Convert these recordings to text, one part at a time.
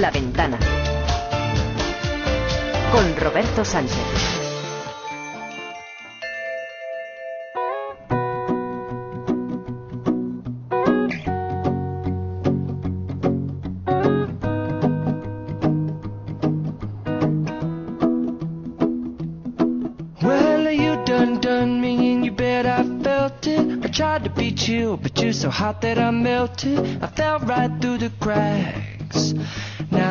La Ventana con Roberto Sánchez. Well, you done done me and you bet I felt it. I tried to be chill, but you're so hot that I melted. I fell right through the cracks.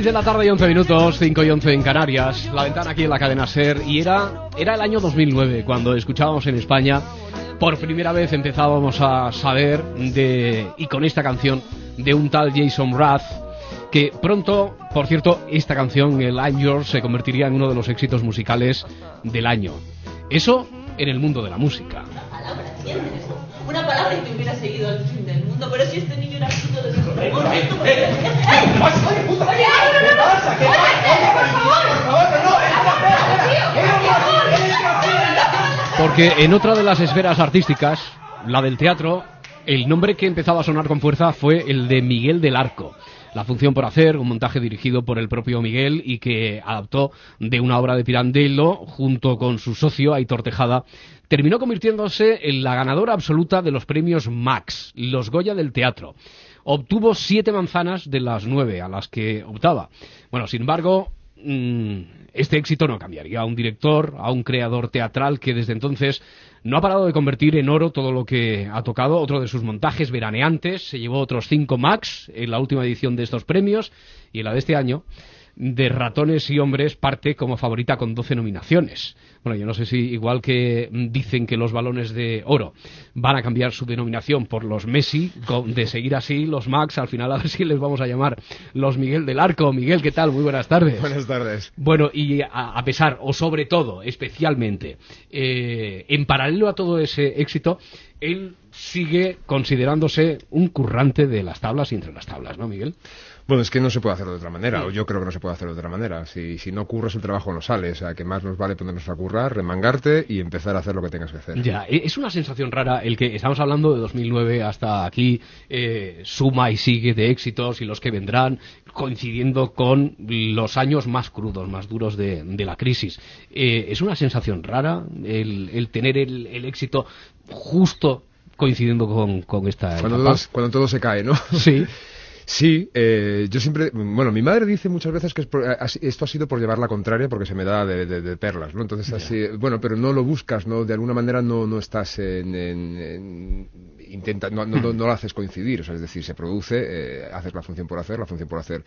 6 de la tarde y 11 minutos, 5 y 11 en Canarias, la ventana aquí en la cadena SER, y era, era el año 2009 cuando escuchábamos en España, por primera vez empezábamos a saber de, y con esta canción, de un tal Jason Mraz, que pronto, por cierto, esta canción, el I'm Yours, se convertiría en uno de los éxitos musicales del año. Eso en el mundo de la música. Una palabra te hubiera seguido el pero si este niño era por favor. Porque en otra de las esferas artísticas, la del teatro, el nombre que empezaba a sonar con fuerza fue el de Miguel del Arco. La función por hacer, un montaje dirigido por el propio Miguel y que adaptó de una obra de Pirandello junto con su socio Aitor Tejada, terminó convirtiéndose en la ganadora absoluta de los premios Max, los Goya del teatro. Obtuvo siete manzanas de las nueve a las que optaba. Bueno, sin embargo, mm, este éxito no cambiaría a un director, a un creador teatral que desde entonces no ha parado de convertir en oro todo lo que ha tocado. Otro de sus montajes veraneantes se llevó otros cinco Max en la última edición de estos premios y en la de este año de Ratones y Hombres parte como favorita con 12 nominaciones. Bueno, yo no sé si igual que dicen que los balones de oro van a cambiar su denominación por los Messi, de seguir así los Max, al final a ver si les vamos a llamar los Miguel del Arco. Miguel, ¿qué tal? Muy buenas tardes. Buenas tardes. Bueno, y a, a pesar, o sobre todo, especialmente, eh, en paralelo a todo ese éxito, él sigue considerándose un currante de las tablas y entre las tablas, ¿no, Miguel? Bueno, es que no se puede hacerlo de otra manera, o yo creo que no se puede hacerlo de otra manera. Si, si no curras, el trabajo no sale. O sea, que más nos vale ponernos a currar, remangarte y empezar a hacer lo que tengas que hacer. Ya, e- es una sensación rara el que estamos hablando de 2009 hasta aquí, eh, suma y sigue de éxitos y los que vendrán, coincidiendo con los años más crudos, más duros de, de la crisis. Eh, es una sensación rara el, el tener el, el éxito justo coincidiendo con, con esta Cuando etapa. todo, cuando todo se cae, ¿no? Sí. Sí, eh, yo siempre, bueno, mi madre dice muchas veces que es por- así- esto ha sido por llevar la contraria porque se me da de, de- de perlas, ¿no? Entonces así, bueno, pero no lo buscas, ¿no? De alguna manera no, no estás en, en- en- intenta, no, no, no- no lo haces coincidir, o sea, es decir, se produce, eh, haces la función por hacer, la función por hacer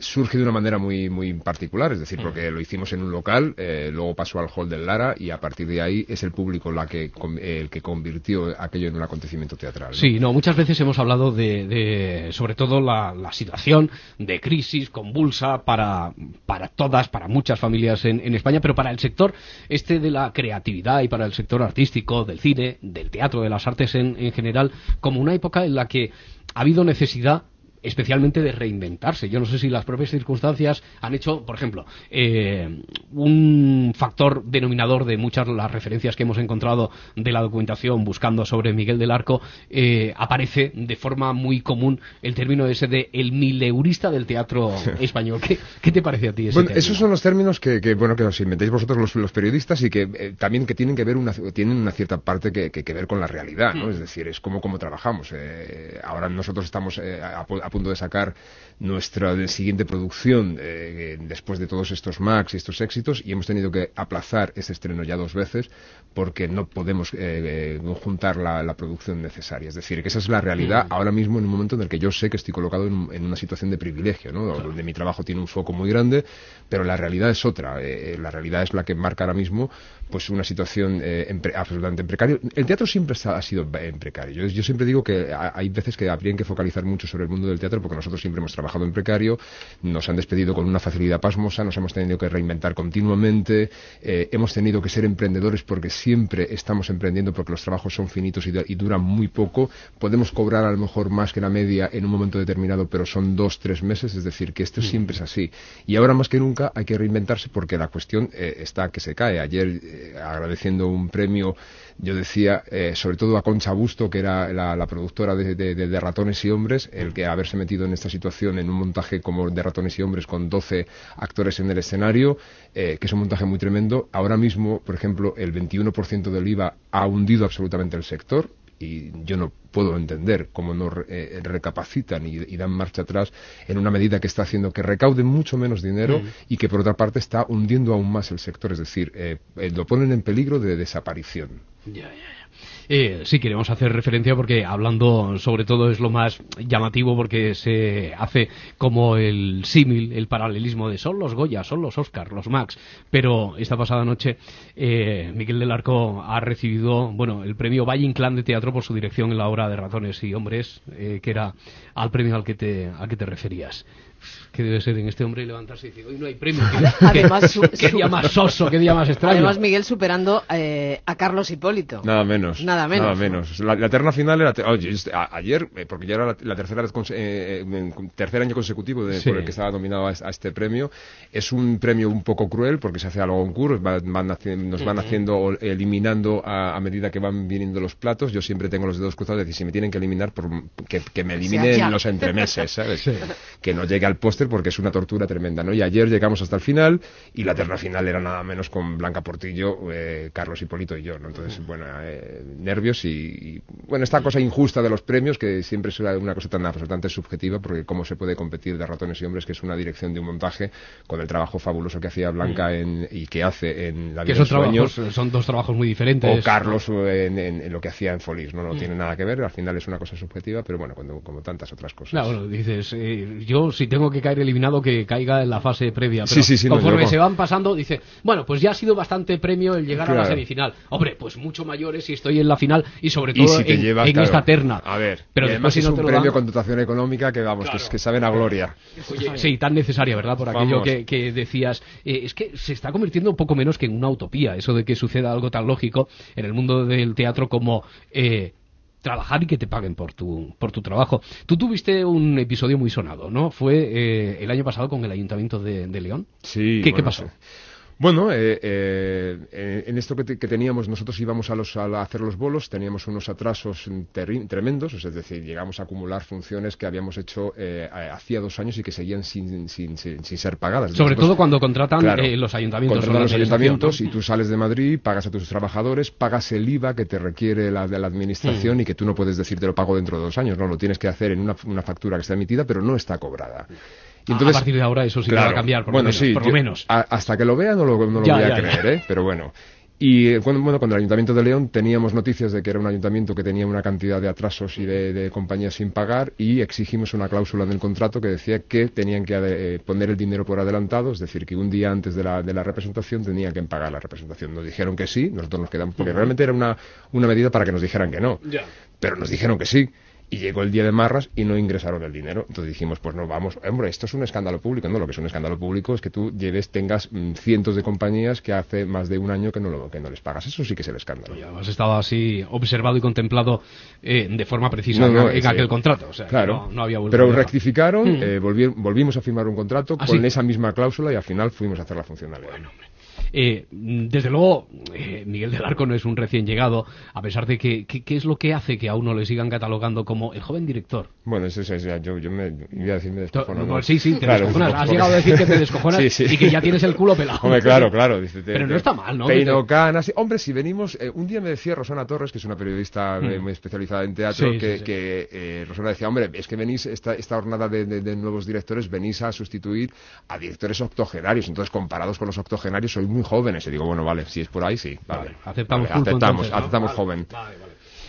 surge de una manera muy muy particular, es decir, Mm. porque lo hicimos en un local, eh, luego pasó al hall del Lara y a partir de ahí es el público la que con- el que convirtió aquello en un acontecimiento teatral. ¿no? Sí, no, muchas veces hemos hablado de, de, sobre todo la, la situación de crisis convulsa para, para todas, para muchas familias en, en España, pero para el sector este de la creatividad y para el sector artístico, del cine, del teatro, de las artes en, en general, como una época en la que ha habido necesidad especialmente de reinventarse. Yo no sé si las propias circunstancias han hecho, por ejemplo, eh, un factor denominador de muchas de las referencias que hemos encontrado de la documentación buscando sobre Miguel del Arco, eh, aparece de forma muy común el término ese de el mileurista del teatro español. ¿Qué, qué te parece a ti ese Bueno, término? esos son los términos que, que, bueno que os inventáis vosotros los, los periodistas y que eh, también que tienen que ver una tienen una cierta parte que, que, que ver con la realidad, ¿no? Es decir, es como cómo trabajamos. Eh, ahora nosotros estamos eh, a, pu- a punto de sacar nuestra de- siguiente producción eh, después de todos estos Max y estos éxitos y hemos tenido que aplazar ese estreno ya dos veces porque no podemos eh, eh, juntar la, la producción necesaria. Es decir, que esa es la realidad ahora mismo en un momento en el que yo sé que estoy colocado en, en una situación de privilegio, ¿no? Donde mi trabajo tiene un foco muy grande, pero la realidad es otra. Eh, la realidad es la que marca ahora mismo pues una situación eh, en pre- absolutamente en precario. El teatro siempre ha sido en precario. Yo, yo siempre digo que ha- hay veces que habrían que focalizar mucho sobre el mundo del teatro porque nosotros siempre hemos trabajado en precario, nos han despedido con una facilidad pasmosa, nos hemos tenido que reinventar continuamente, eh, hemos tenido que ser emprendedores porque siempre estamos emprendiendo porque los trabajos son finitos y, du- y duran muy poco. Podemos cobrar a lo mejor más que la media en un momento determinado, pero son dos, tres meses, es decir, que esto siempre es así. Y ahora más que nunca hay que reinventarse porque la cuestión eh, está que se cae. Ayer, agradeciendo un premio, yo decía, eh, sobre todo a Concha Busto, que era la, productora de Ratones y Hombres, el que haberse metido en esta situación en un montaje como de Ratones y Hombres con 12 actores en el escenario, eh, que es un montaje muy tremendo. Ahora mismo, por ejemplo, el 21% del IVA ha hundido absolutamente el sector y yo no puedo entender cómo no eh, recapacitan y, y dan marcha atrás en una medida que está haciendo que recauden mucho menos dinero y que por otra parte está hundiendo aún más el sector, es decir, eh, eh, lo ponen en peligro de desaparición. Ya, ya. Eh, sí, queremos hacer referencia porque hablando sobre todo es lo más llamativo porque se hace como el símil, el paralelismo de son los Goya, son los Oscar, los Max. Pero esta pasada noche eh, Miguel del Arco ha recibido bueno el premio Valle Inclán de Teatro por su dirección en la obra de Ratones y Hombres, eh, que era al premio al que te, al que te referías. Que debe ser en este hombre levantarse y decir, hoy no hay premio. ¿Qué, Además, qué- su- qué su- día más soso, qué día más extraño. Además, Miguel superando eh, a Carlos Hipólito. Nada menos. Nada menos. Nada menos. La, la terna final era. te- oye, es- a- ayer, eh, porque ya era la, la tercera vez eh, tercer año consecutivo de- Sí. por el que estaba nominado a, a este premio, es un premio un poco cruel porque se hace a lo concurso, van, van nos van haciendo, o eliminando a, a medida que van viniendo los platos. Yo siempre tengo los dedos cruzados, es decir, si me tienen que eliminar, por, que, que me eliminen ya. los entremeses, ¿sabes? Sí. Que no llegue al póster porque es una tortura tremenda, ¿no? Y ayer llegamos hasta el final y la terna final era nada menos con Blanca Portillo, eh, Carlos Hipólito y yo, ¿no? Entonces, bueno, eh, nervios y, y, bueno, esta cosa injusta de los premios que siempre es una, cosa tan absolutamente subjetiva porque cómo se puede competir de ratones y hombres que es una dirección de un montaje con el trabajo fabuloso que hacía Blanca en, y que hace en La vida son, de sueños trabajos, son dos trabajos muy diferentes. o Carlos en, en- en lo que hacía en Folis, no, no tiene nada que ver, al final es una cosa subjetiva, pero bueno, cuando, como tantas otras cosas. Claro, bueno, dices, eh, yo si tengo que caer eliminado, que caiga en la fase previa. Pero Sí, sí, sí, conforme se van pasando, dice, bueno, pues ya ha sido bastante premio el llegar a la semifinal. Hombre, pues mucho mayores si estoy en la final y sobre todo si en, llevas, en claro, esta terna. A ver, pero y además si es no un premio dan- con dotación económica que vamos, que, que saben a gloria. Oye, sí, tan necesaria, ¿verdad? Por aquello que decías. Eh, es que se está convirtiendo un poco menos que en una utopía, eso de que suceda algo tan lógico en el mundo del teatro como eh, trabajar y que te paguen por tu, por tu trabajo. Tú tuviste un episodio muy sonado, ¿no? Fue eh, el año pasado con el Ayuntamiento de, de León. Sí, ¿Qué, bueno, qué pasó? Bueno, eh, eh, en esto que, te- que teníamos, nosotros íbamos a, los, a hacer los bolos, teníamos unos atrasos tremendos, es decir, llegamos a acumular funciones que habíamos hecho eh, hacía dos años y que seguían sin, sin, sin, sin ser pagadas. Sobre Nosotros- todo cuando contratan Claro. eh, los ayuntamientos. Contratan los ayuntamientos ¿no? y tú sales de Madrid, pagas a tus trabajadores, pagas el IVA que te requiere la de la administración Mm. y que tú no puedes decir te lo pago dentro de dos años, no, lo tienes que hacer en una, una factura que está emitida pero no está cobrada. Y A- a partir de ahora eso sí que va a cambiar, por lo menos, sí, por lo yo- menos. a- hasta que lo vea no lo, no lo Ya, voy a ya, ya. creer, ¿eh? Pero bueno. Y eh, cuando, bueno, cuando el Ayuntamiento de León teníamos noticias de que era un ayuntamiento que tenía una cantidad de atrasos y de, de compañías sin pagar y exigimos una cláusula en el contrato que decía que tenían que eh, poner el dinero por adelantado, es decir, que un día antes de la, de la representación tenían que pagar la representación. Nos dijeron que sí, nosotros nos quedamos, porque realmente era una, una medida para que nos dijeran que no. Pero nos dijeron que sí. Y llegó el día de Marras y no ingresaron el dinero. Entonces dijimos, pues no vamos, hombre, esto es un escándalo público. No, lo que es un escándalo público es que tú lleves, tengas mm, cientos de compañías que hace más de un año que no, lo, que no les pagas. Eso sí que es el escándalo. Ya has estado así observado y contemplado eh, de forma precisa No, no, en, aquel contrato. O sea, que Claro, no, había pero rectificaron, Mm. eh, volvi- volvimos a firmar un contrato ¿Ah, con sí? esa misma cláusula y al final fuimos a hacer la funcionalidad. Eh, desde luego, eh, Miguel del Arco no es un recién llegado, a pesar de que, ¿qué es lo que hace que a uno le sigan catalogando como el joven director? Bueno, eso es, yo, yo me iba a decir me descojono, No, ¿no? sí, sí, te Claro, descojonas. Has llegado a decir que te descojonas Sí, sí. y que ya tienes el culo pelado. Hombre, claro, claro. dice, te- Pero no está mal, ¿no? Peino canas. Hombre, si venimos... eh, un día me decía Rosana Torres, que es una periodista eh, Mm. muy especializada en teatro, que, que, Rosana decía, hombre, es que venís, esta, esta jornada de, de- de nuevos directores, venís a sustituir a directores octogenarios. Entonces, comparados con los octogenarios, sois muy jóvenes. Y digo, bueno, vale, si es por ahí, sí. Vale, Vale, aceptamos Vale, aceptamos, entonces, ¿no? aceptamos joven.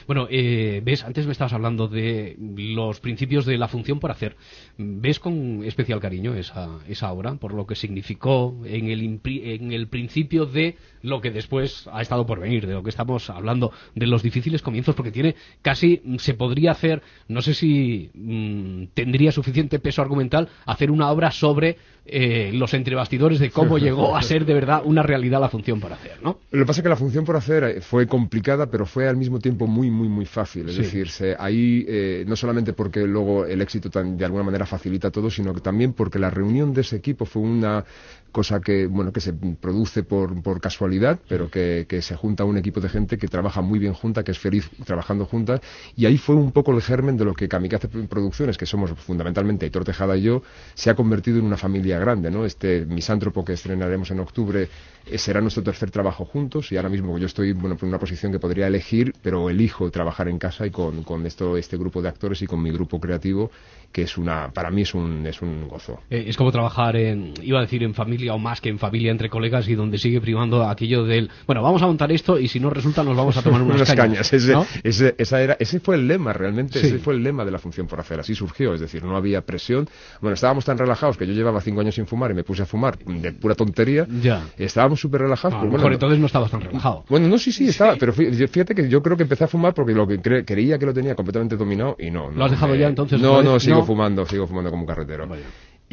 Bueno, eh, ves, antes me estabas hablando de los principios de la función por hacer. ¿Ves con especial cariño esa, esa obra por lo que significó en el, impri- en el principio de lo que después ha estado por venir, de lo que estamos hablando, de los difíciles comienzos? Porque tiene casi, mm, se podría hacer, no sé si mm, tendría suficiente peso argumental, hacer una obra sobre eh, los entrebastidores de cómo llegó a ser de verdad una realidad la función por hacer, ¿no? Lo que pasa es que la función por hacer eh, fue complicada, pero fue al mismo tiempo muy, muy, muy fácil. Es Sí. decir, se- ahí eh, no solamente porque luego el éxito tan- de alguna manera facilita todo, sino que también porque la reunión de ese equipo fue una cosa que, bueno, que se produce por, por casualidad, pero que, que se junta un equipo de gente que trabaja muy bien junta, que es feliz trabajando juntas, y ahí fue un poco el germen de lo que Kamikaze Producciones, que somos fundamentalmente Aitor Tejada y yo, se ha convertido en una familia grande, ¿no? Este misántropo que estrenaremos en octubre eh, será nuestro tercer trabajo juntos y ahora mismo yo estoy bueno en una posición que podría elegir pero elijo trabajar en casa y con, con esto este grupo de actores y con mi grupo creativo que es una para mí es un es un gozo Eh, es como trabajar en, iba a decir en familia o más que en familia entre colegas y donde sigue primando aquello del, bueno, vamos a montar esto y si no resulta nos vamos a tomar unas, unas cañas, Ese, ¿no? ese, esa era, ese fue el lema realmente Sí. ese fue el lema de la función por hacer así surgió es decir no había presión bueno estábamos tan relajados que yo llevaba cinco años sin fumar y me puse a fumar de pura tontería Ya. estábamos súper relajados A pues lo bueno, mejor entonces no estabas tan relajado. Bueno, no, sí, sí, estaba, pero fí- fíjate que yo creo que empecé a fumar porque lo que cre- creía que lo tenía completamente dominado y no. ¿Lo no, has dejado me- ya entonces No, no, vez? Sigo fumando, sigo fumando como un carretero. Vaya.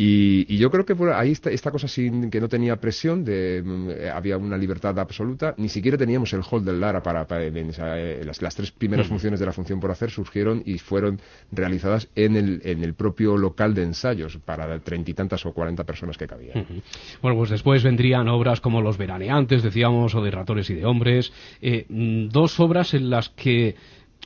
Y, y yo creo que por ahí está esta cosa sin que no tenía presión, de, mm, eh, había una libertad absoluta, ni siquiera teníamos el hall del Lara para, para- en esa, eh, las, las tres primeras Mm. funciones de la función por hacer surgieron y fueron realizadas en el, en el propio local de ensayos para treinta y tantas o cuarenta personas que cabía. Ujú. Bueno, pues después vendrían obras como Los Veraneantes, decíamos, o de Ratones y de Hombres. eh, mm, dos obras en las que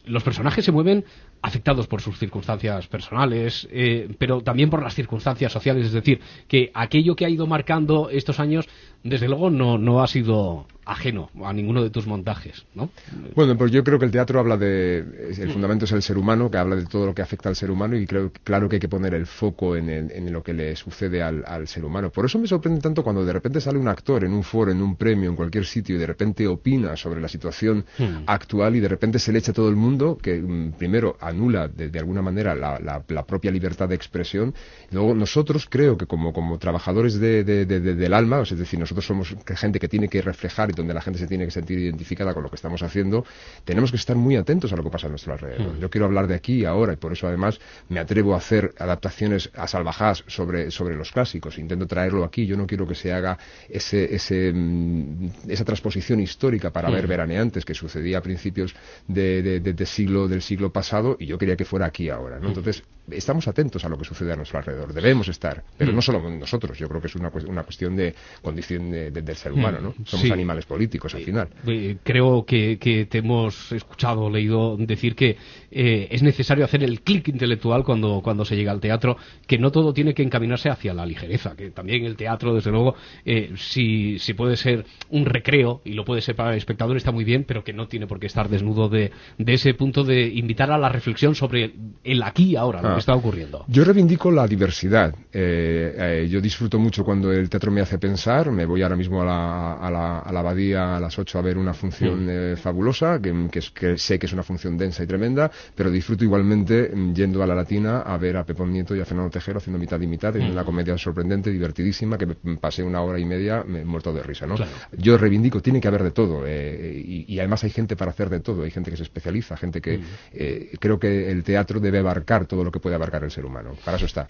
los personajes se mueven afectados por sus circunstancias personales, eh, pero también por las circunstancias sociales. Es decir, que aquello que ha ido marcando estos años, desde luego, no, no ha sido ajeno a ninguno de tus montajes, ¿no? Bueno, pues yo creo que el teatro habla de. El fundamento es el ser humano, que habla de todo lo que afecta al ser humano, y creo claro que hay que poner el foco en, el- en lo que le sucede al, al ser humano. Por eso me sorprende tanto cuando de repente sale un actor en un foro, en un premio, en cualquier sitio, y de repente opina sobre la situación Hmm. actual, y de repente se le echa a todo el mundo, que mm, primero anula de, de alguna manera la, la- la propia libertad de expresión. Luego, nosotros creo que como, como trabajadores de- de- de- de- del alma, es decir, nosotros somos gente que tiene que reflejar y donde la gente se tiene que sentir identificada con lo que estamos haciendo, tenemos que estar muy atentos a lo que pasa a nuestro alrededor. Mm. Yo quiero hablar de aquí y ahora y por eso además me atrevo a hacer adaptaciones a salvajadas sobre, sobre los clásicos. Intento traerlo aquí. Yo no quiero que se haga ese, ese, mm, esa transposición histórica para Mm. ver veraneantes que sucedía a principios de, de- de- de siglo, del siglo pasado y yo quería que fuera aquí ahora. Mm. Entonces, estamos atentos a lo que sucede a nuestro alrededor. Debemos estar, pero no solo nosotros. Yo creo que es una, una cuestión de condición de- de- del ser humano. ¿no? Somos Sí. animales políticos al final. Eh, creo que, que te hemos escuchado, leído decir que eh, es necesario hacer el clic intelectual cuando, cuando se llega al teatro, que no todo tiene que encaminarse hacia la ligereza, que también el teatro, desde luego, eh, si, si puede ser un recreo, y lo puede ser para el espectador, está muy bien, pero que no tiene por qué estar desnudo de, de ese punto de invitar a la reflexión sobre el aquí y ahora, lo Ah. que está ocurriendo. Yo reivindico la diversidad. Eh, eh, yo disfruto mucho cuando el teatro me hace pensar. Me voy ahora mismo a la, a la, a la Abadía a las 8 a ver una función eh, fabulosa, que, que que sé que es una función densa y tremenda, pero disfruto igualmente mm, yendo a la Latina a ver a Pepón Nieto y a Fernando Tejero haciendo mitad y mitad, en una comedia sorprendente, divertidísima, que pasé una hora y media me muerto de risa, ¿no? Claro. Yo reivindico, tiene que haber de todo, eh, y, y además hay gente para hacer de todo, hay gente que se especializa, gente que eh, creo que el teatro debe abarcar todo lo que puede abarcar el ser humano, para eso está.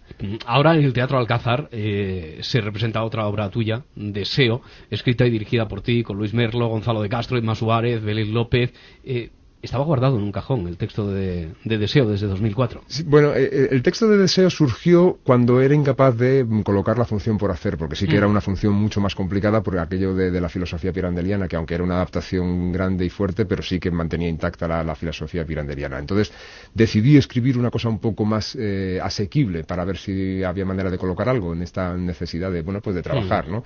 Ahora en el Teatro Alcázar eh, se representa otra obra tuya, Deseo, escrita y dirigida por ti, con Luis Merlo, Gonzalo de Castro, Emma Suárez, Belén López. Eh, estaba guardado en un cajón el texto de, de Deseo desde 2004. Sí, bueno, eh, eh, el texto de deseo surgió cuando era incapaz de mm, colocar la función por hacer, porque sí que era una función mucho más complicada por aquello de, de la filosofía pirandeliana, que aunque era una adaptación grande y fuerte, pero sí que mantenía intacta la, la filosofía pirandeliana. Entonces decidí escribir una cosa un poco más eh, asequible para ver si había manera de colocar algo en esta necesidad de, bueno, pues de trabajar, ¿no?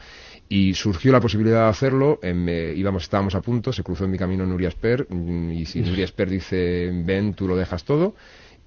Y surgió la posibilidad de hacerlo, em, eh, íbamos, estábamos a punto, se cruzó en mi camino Nuria Esper, mm, y si Nuria Esper dice, ven, tú lo dejas todo,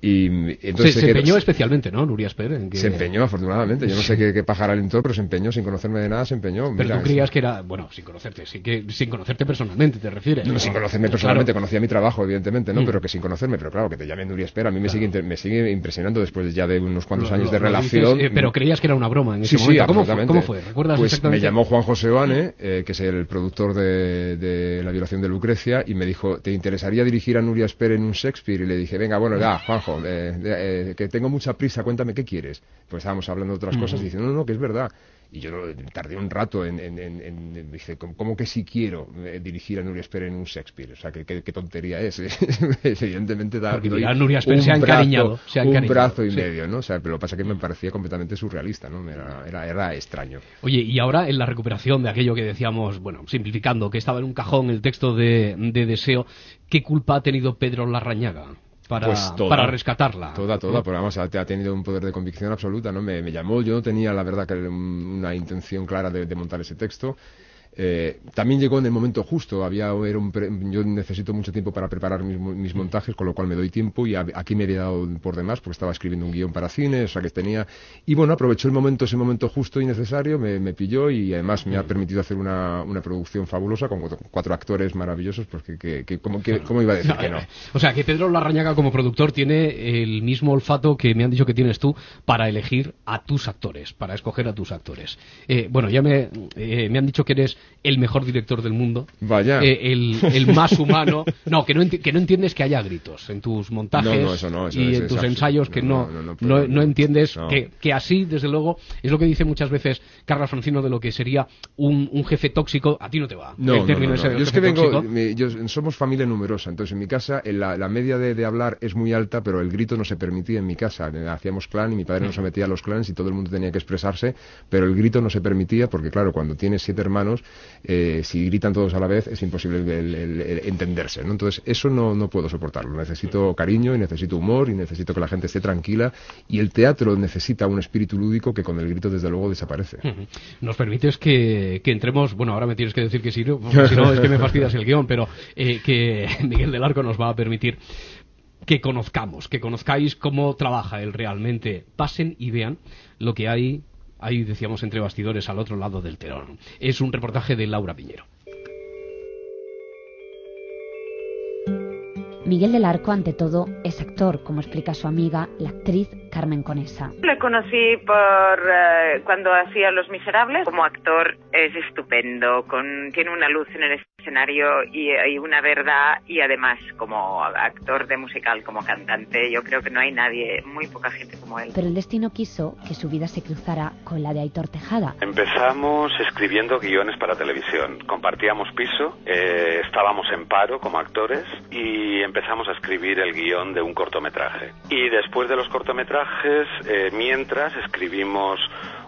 y mm, Se, entonces se empeñó especialmente, ¿no, Nuria Esper? en que- se empeñó, afortunadamente. Yo no sé qué, qué pájaro alentó, pero se empeñó sin conocerme de nada, se empeñó. Pero Mira, tú creías que era, bueno, sin conocerte, sí que, sin conocerte personalmente, ¿te refieres? No, ¿no? sin conocerme Claro. personalmente, conocía mi trabajo, evidentemente, ¿no? Mm. Pero que sin conocerme, pero claro, que te llame Nuria Espera, a mí me, sigue, inter- me sigue impresionando después ya de unos cuantos Lo- años lo- de lo relación. dices, eh, pero creías que era una broma en Sí, ese sí, momento. ¿Cómo fue? ¿Cómo fue? ¿Recuerdas pues exactamente? me llamó Juan José Oane, eh, que es el productor de, de La violación de Lucrecia, y me dijo, ¿te interesaría dirigir a Nuria Esper en un Shakespeare? Y le dije, venga, bueno, ya, Eh, eh, que tengo mucha prisa, cuéntame qué quieres. Pues estábamos hablando de otras cosas y dice, no, no, no, que es verdad. Y yo tardé un rato en, en, en- en- dije, ¿cómo, que si quiero eh, dirigir a Nuria Esper en un Shakespeare? O sea, ¿qué, qué, qué tontería es? Evidentemente da Porque ya Nuria Esper un se ha brazo- encariñado, se ha un encariñado, brazo y sí. medio, ¿no? O sea, pero lo que pasa es que me parecía completamente surrealista, ¿no? Era, era, era extraño. Oye, y ahora en la recuperación de aquello que decíamos, bueno, simplificando, que estaba en un cajón el texto de, de Deseo, ¿qué culpa ha tenido Pedro Larrañaga para, Pues toda. para rescatarla? Toda, toda, ¿No? pero ha, ha tenido un poder de convicción absoluta, ¿no? Me, me llamó, yo no tenía, la verdad, que una intención clara de, de montar ese texto. Eh, también llegó en el momento justo, había, era un pre- yo necesito mucho tiempo para preparar mis, mis montajes, con lo cual me doy tiempo y a- aquí me había dado por demás, porque estaba escribiendo un guion para cine, o sea que tenía... Y bueno, aprovechó el momento, ese momento justo y necesario, me, me pilló y además me ha permitido hacer una, una producción fabulosa con cuatro, cuatro actores maravillosos, pues que, que, que- ¿cómo, que- ¿cómo iba a decir que no? O sea, que Pedro Larrañaga como productor tiene el mismo olfato que me han dicho que tienes tú para elegir a tus actores, para escoger a tus actores. Eh, bueno, ya me, eh, me han dicho que eres el mejor director del mundo. Vaya. Eh, el, el más humano. No, que no, que no entiendes que haya gritos en tus montajes No, no, eso no, eso y es- en tus ensayos que no, No, no, entiendes. Que, que así, desde luego, es lo que dice muchas veces Carlos Francino de lo que sería un, un jefe tóxico. A ti no te va. No, el no, término ese de Yo es que vengo, yo- somos familia numerosa, entonces en mi casa en la, la media de, de hablar es muy alta, pero el grito no se permitía en mi casa. Eh, Hacíamos clan y mi padre nos sometía a los clans y todo el mundo tenía que expresarse, pero el grito no se permitía porque, claro, cuando tienes siete hermanos, eh, si gritan todos a la vez es imposible el, el- el entenderse, ¿no? Entonces eso no, no puedo soportarlo. Necesito cariño y necesito humor y necesito que la gente esté tranquila y el teatro necesita un espíritu lúdico que con el grito desde luego desaparece. Nos permites que, que entremos, bueno, ahora me tienes que decir que sí, ¿no? porque si no es que me fastidias el guion, pero eh, que Miguel del Arco nos va a permitir que conozcamos, que conozcáis cómo trabaja él realmente. Pasen y vean lo que hay, ahí decíamos entre bastidores al otro lado del telón. Es un reportaje de Laura Piñero. Miguel del Arco, ante todo, es actor, como explica su amiga, la actriz Carmen Conesa. Le conocí por eh, cuando hacía Los Miserables. Como actor es estupendo, con, tiene una luz en el escenario y, y una verdad y además como actor de musical, como cantante, yo creo que no hay nadie, muy poca gente como él. Pero el destino quiso que su vida se cruzara con la de Aitor Tejada. Empezamos escribiendo guiones para televisión. Compartíamos piso, eh, estábamos en paro como actores y empezamos a escribir el guion de un cortometraje. Y después de los cortometrajes, eh, mientras escribimos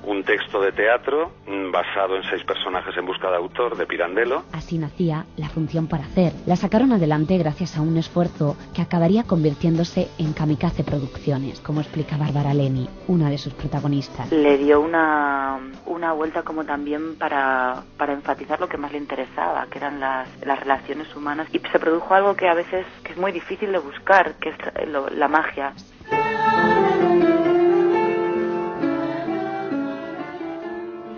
un texto de teatro mm, basado en seis personajes en busca de autor de Pirandello. Así nacía la función para hacer. La sacaron adelante gracias a un esfuerzo que acabaría convirtiéndose en Kamikaze Producciones, como explica Bárbara Leni, una de sus protagonistas. le dio una, una vuelta como también para, para enfatizar lo que más le interesaba, que eran las, las relaciones humanas. Y se produjo algo que a veces que es muy difícil de buscar, que es lo- la magia.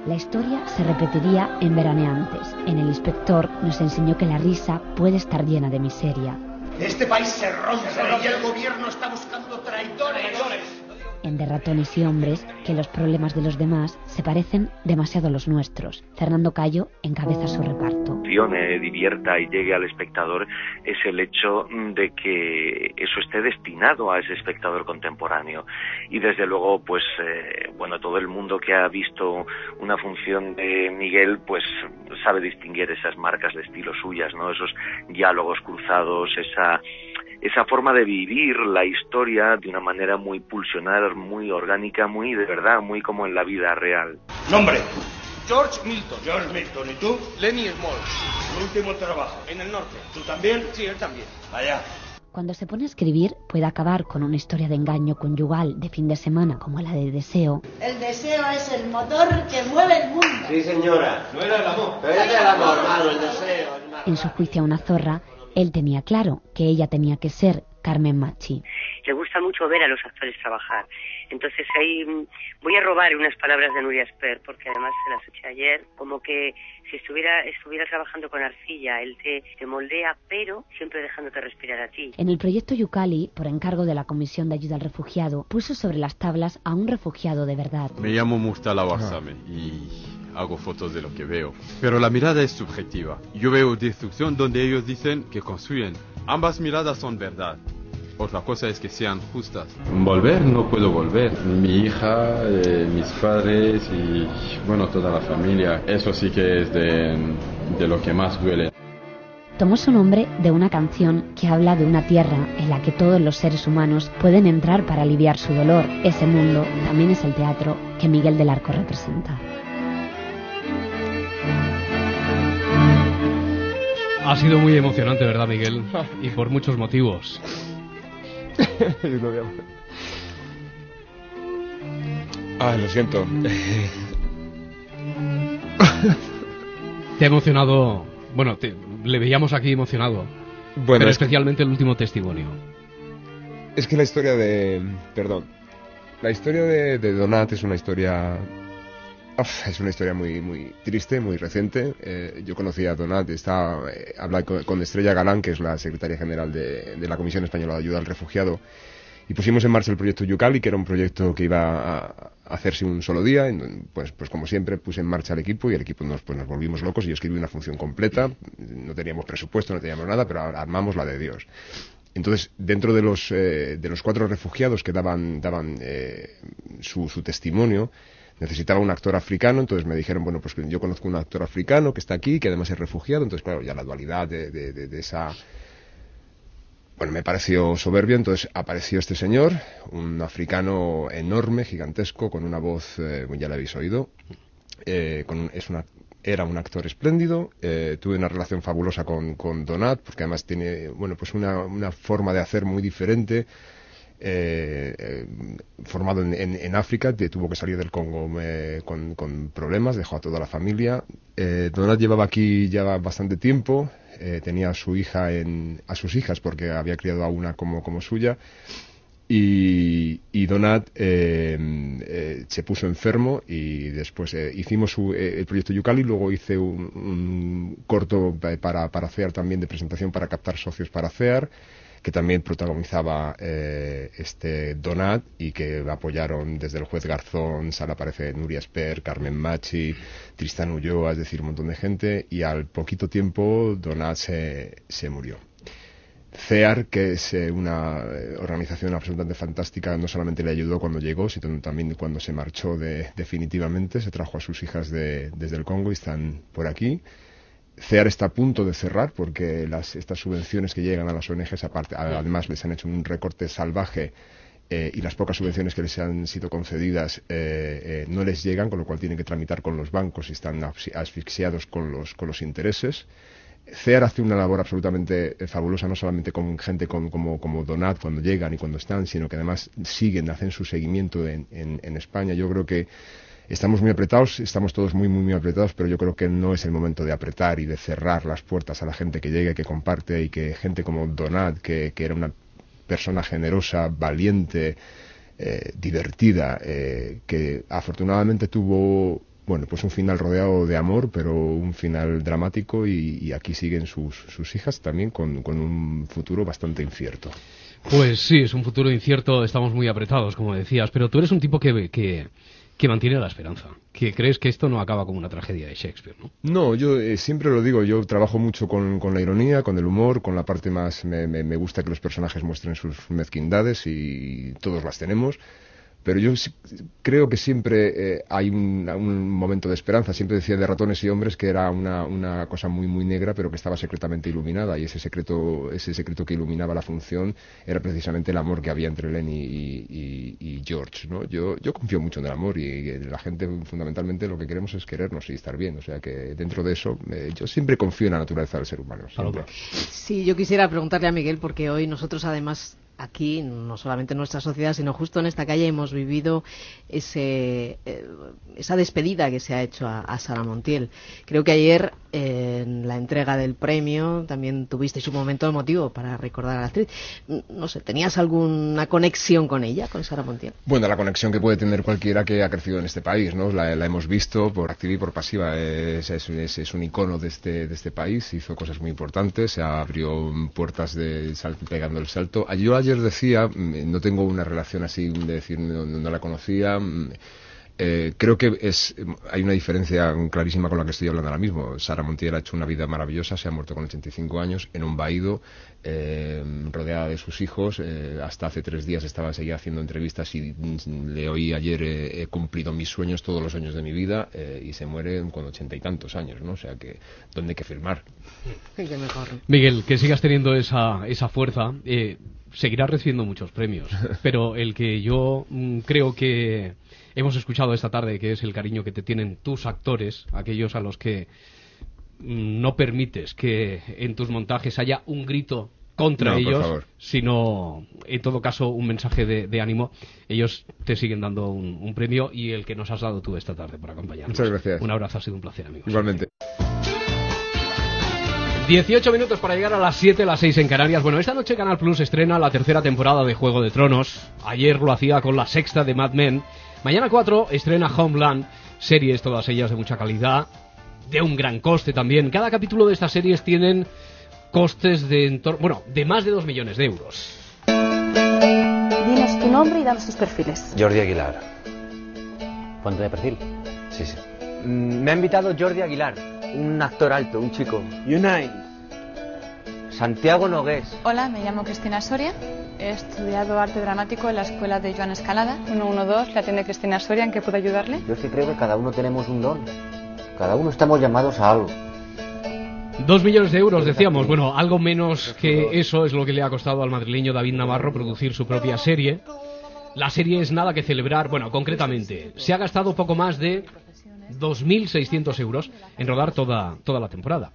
La historia se repetiría en Veraneantes. En El Inspector nos enseñó que la risa puede estar llena de miseria. Este país se rompe y el gobierno está buscando traidores. En De ratones y hombres, que los problemas de los demás se parecen demasiado a los nuestros. Fernando Cayo encabeza su reparto. divierta y llegue al espectador es el hecho de que eso esté destinado a ese espectador contemporáneo. Y desde luego, pues, eh, bueno, todo el mundo que ha visto una función de Miguel, pues sabe distinguir esas marcas de estilo suyas, ¿no? Esos diálogos cruzados, esa esa forma de vivir la historia de una manera muy pulsional, muy orgánica, muy de verdad, muy como en la vida real. Nombre. George Milton. George Milton. ¿Y tú? Lenny Small. Tu último trabajo. En el norte. ¿Tú también? Sí, él también. Vaya. Cuando se pone a escribir, puede acabar con una historia de engaño conyugal de fin de semana como la de Deseo, El deseo es el motor que mueve el mundo. Sí, señora. No era el amor. Pero es el amor, hermano, el deseo. en su juicio a una zorra, él tenía claro que ella tenía que ser Carmen Machi. le gusta mucho ver a los actores trabajar. Entonces ahí mm, voy a robar unas palabras de Nuria Sper, porque además se las eché ayer, como que si estuviera, estuviera trabajando con arcilla, él te, te moldea, pero siempre dejándote respirar a ti. En el proyecto Yucali, por encargo de la Comisión de Ayuda al Refugiado, puso sobre las tablas a un refugiado de verdad. Me llamo Murtala Warsame y hago fotos de lo que veo. Pero la mirada es subjetiva. Yo veo destrucción donde ellos dicen que construyen. Ambas miradas son verdad. Otra cosa es que sean justas. Volver no puedo volver. Mi hija, eh, mis padres y bueno, toda la familia. Eso sí que es de, de lo que más duele. Tomó su nombre de una canción que habla de una tierra en la que todos los seres humanos pueden entrar para aliviar su dolor. Ese mundo también es el teatro que Miguel del Arco representa. Ha sido muy emocionante, ¿verdad, Miguel? Y por muchos motivos. Ah, lo siento. Te ha emocionado. Bueno, te- le veíamos aquí emocionado. Bueno, pero es que- especialmente el último testimonio. Es que la historia de... Perdón. La historia de, de Donat es una historia... Es una historia muy muy triste, muy reciente. Eh, yo conocí a Donat, estaba eh, hablé con, Estrella Galán, que es la secretaria general de, la Comisión Española de Ayuda al Refugiado, y pusimos en marcha el proyecto Yucali, que era un proyecto que iba a hacerse un solo día. Pues, pues como siempre puse en marcha al equipo y el equipo nos, pues nos volvimos locos y yo escribí una función completa. No teníamos presupuesto, no teníamos nada, pero armamos la de Dios. Entonces, dentro de los, eh, de los cuatro refugiados que daban, daban eh, su, su testimonio, necesitaba un actor africano, entonces me dijeron, bueno, pues yo conozco un actor africano que está aquí, que además es refugiado, entonces claro, ya la dualidad de, de- de- de esa... Bueno, me pareció soberbio, entonces apareció este señor, un africano enorme, gigantesco, con una voz, eh, ya la habéis oído, eh, con es una, era un actor espléndido, eh, tuve una relación fabulosa con, con Donat, porque además tiene, bueno, pues una, una forma de hacer muy diferente, eh, eh, formado en, en- África, tuvo que salir del Congo eh, con, con problemas, dejó a toda la familia. Eh, Donat llevaba aquí ya bastante tiempo, tenía a su hija en, a sus hijas porque había criado a una como, suya. Y, y Donat eh, se puso enfermo y después eh, hicimos su- el proyecto Yucali, luego hice un, un corto pa- para, para CEAR también de presentación para captar socios para CEAR, que también protagonizaba eh, este Donat y que apoyaron desde el juez Garzón, sale aparece Nuria Sper, Carmen Machi, Tristan Ulloa, es decir, un montón de gente, y al poquito tiempo Donat se, se murió. CEAR, que es eh, una eh, organización absolutamente fantástica, no solamente le ayudó cuando llegó, sino también cuando se marchó de- definitivamente, se trajo a sus hijas de- desde el Congo y están por aquí. CEAR está a punto de cerrar porque las, estas subvenciones que llegan a las ONGs, aparte, además les han hecho un recorte salvaje eh, y las pocas subvenciones que les han sido concedidas eh, eh, no les llegan, con lo cual tienen que tramitar con los bancos y están asfi- asfixiados con los, con los intereses. CEAR hace una labor absolutamente eh, fabulosa, no solamente con gente como, como Donat cuando llegan y cuando están, sino que además siguen, hacen su seguimiento en, en- en España. Yo creo que estamos muy apretados, estamos todos muy, muy, muy apretados, pero yo creo que no es el momento de apretar y de cerrar las puertas a la gente que llegue, que comparte y que gente como Donat, que, que era una persona generosa, valiente, eh, divertida, eh, que afortunadamente tuvo bueno, pues un final rodeado de amor, pero un final dramático y, y aquí siguen sus, sus hijas también con, con un futuro bastante incierto. Pues sí, es un futuro incierto, estamos muy apretados, como decías, pero tú eres un tipo que, que, que mantiene la esperanza, que crees que esto no acaba como una tragedia de Shakespeare, ¿no? No, yo eh, siempre lo digo, yo trabajo mucho con, la ironía, con el humor, con la parte más... Me, me, me gusta que los personajes muestren sus mezquindades y todos las tenemos. Pero yo creo que siempre eh, hay un, un momento de esperanza. Siempre decía de ratones y hombres que era una, una cosa muy muy negra, pero que estaba secretamente iluminada. Y ese secreto, ese secreto que iluminaba la función era precisamente el amor que había entre Lenny y, y- y George. ¿no? Yo, yo confío mucho en el amor y, la gente fundamentalmente lo que queremos es querernos y estar bien. O sea que dentro de eso eh, yo siempre confío en la naturaleza del ser humano. siempre. Sí, yo quisiera preguntarle a Miguel, porque hoy nosotros además aquí, no solamente en nuestra sociedad, sino justo en esta calle hemos vivido ese, eh, esa despedida que se ha hecho a, Sara Montiel. Creo que ayer en la entrega del premio también tuvisteis un momento emotivo para recordar a la actriz. Mm, No sé, ¿tenías alguna conexión con ella, con Sara Montiel? Bueno, la conexión que puede tener cualquiera que ha crecido en este país, ¿no? La, hemos visto por activa y por pasiva. Es, es, un icono de este, de este país, hizo cosas muy importantes, se abrió puertas de sal- pegando el salto. Yo ayer decía, mm, no tengo una relación así de decir no, no la conocía. mm, eh, creo que es hay una diferencia clarísima con la que estoy hablando ahora mismo. Sara Montiel ha hecho una vida maravillosa, se ha muerto con 85 años en un baído, eh, rodeada de sus hijos. eh, hasta hace tres días estaba seguía haciendo entrevistas y mm, le oí ayer eh, he cumplido mis sueños, todos los sueños de mi vida eh, y se muere con ochenta y tantos años, ¿no? O sea que ¿dónde hay que firmar? Mejor. Miguel, que sigas teniendo esa, esa fuerza. Seguirás recibiendo muchos premios, pero el que yo mm, creo que hemos escuchado esta tarde, que es el cariño que te tienen tus actores, aquellos a los que mm, no permites que en tus montajes haya un grito contra No, ellos, sino en todo caso un mensaje de, de ánimo. Ellos te siguen dando un, un premio y el que nos has dado tú esta tarde por acompañarnos. Muchas gracias. Un abrazo, ha sido un placer, amigo. Igualmente. 18 minutos para llegar a las 7, las 6 en Canarias. Bueno, esta noche Canal Plus estrena la tercera temporada de Juego de Tronos. Ayer lo hacía con la sexta de Mad Men. Mañana 4 estrena Homeland, series todas ellas de mucha calidad, de un gran coste también. Cada capítulo de estas series tienen costes de bueno, de más de 2 millones de euros. Dinos tu nombre y danos tus perfiles. Jordi Aguilar. ¿Cuánto de perfil? Sí, sí. Mm, Me ha invitado Jordi Aguilar, un actor alto, un chico. Unai. Santiago Nogués. Hola, me llamo Cristina Soria. He estudiado arte dramático en la escuela de Joan Escalada. 112, la atiende Cristina Soria. ¿En qué puedo ayudarle? Yo sí creo que cada uno tenemos un don. Cada uno estamos llamados a algo. Dos millones de euros, decíamos. Bueno, algo menos que eso es lo que le ha costado al madrileño David Navarro producir su propia serie. La serie es nada que celebrar, bueno, concretamente, se ha gastado poco más de 2.600 euros en rodar toda, toda la temporada.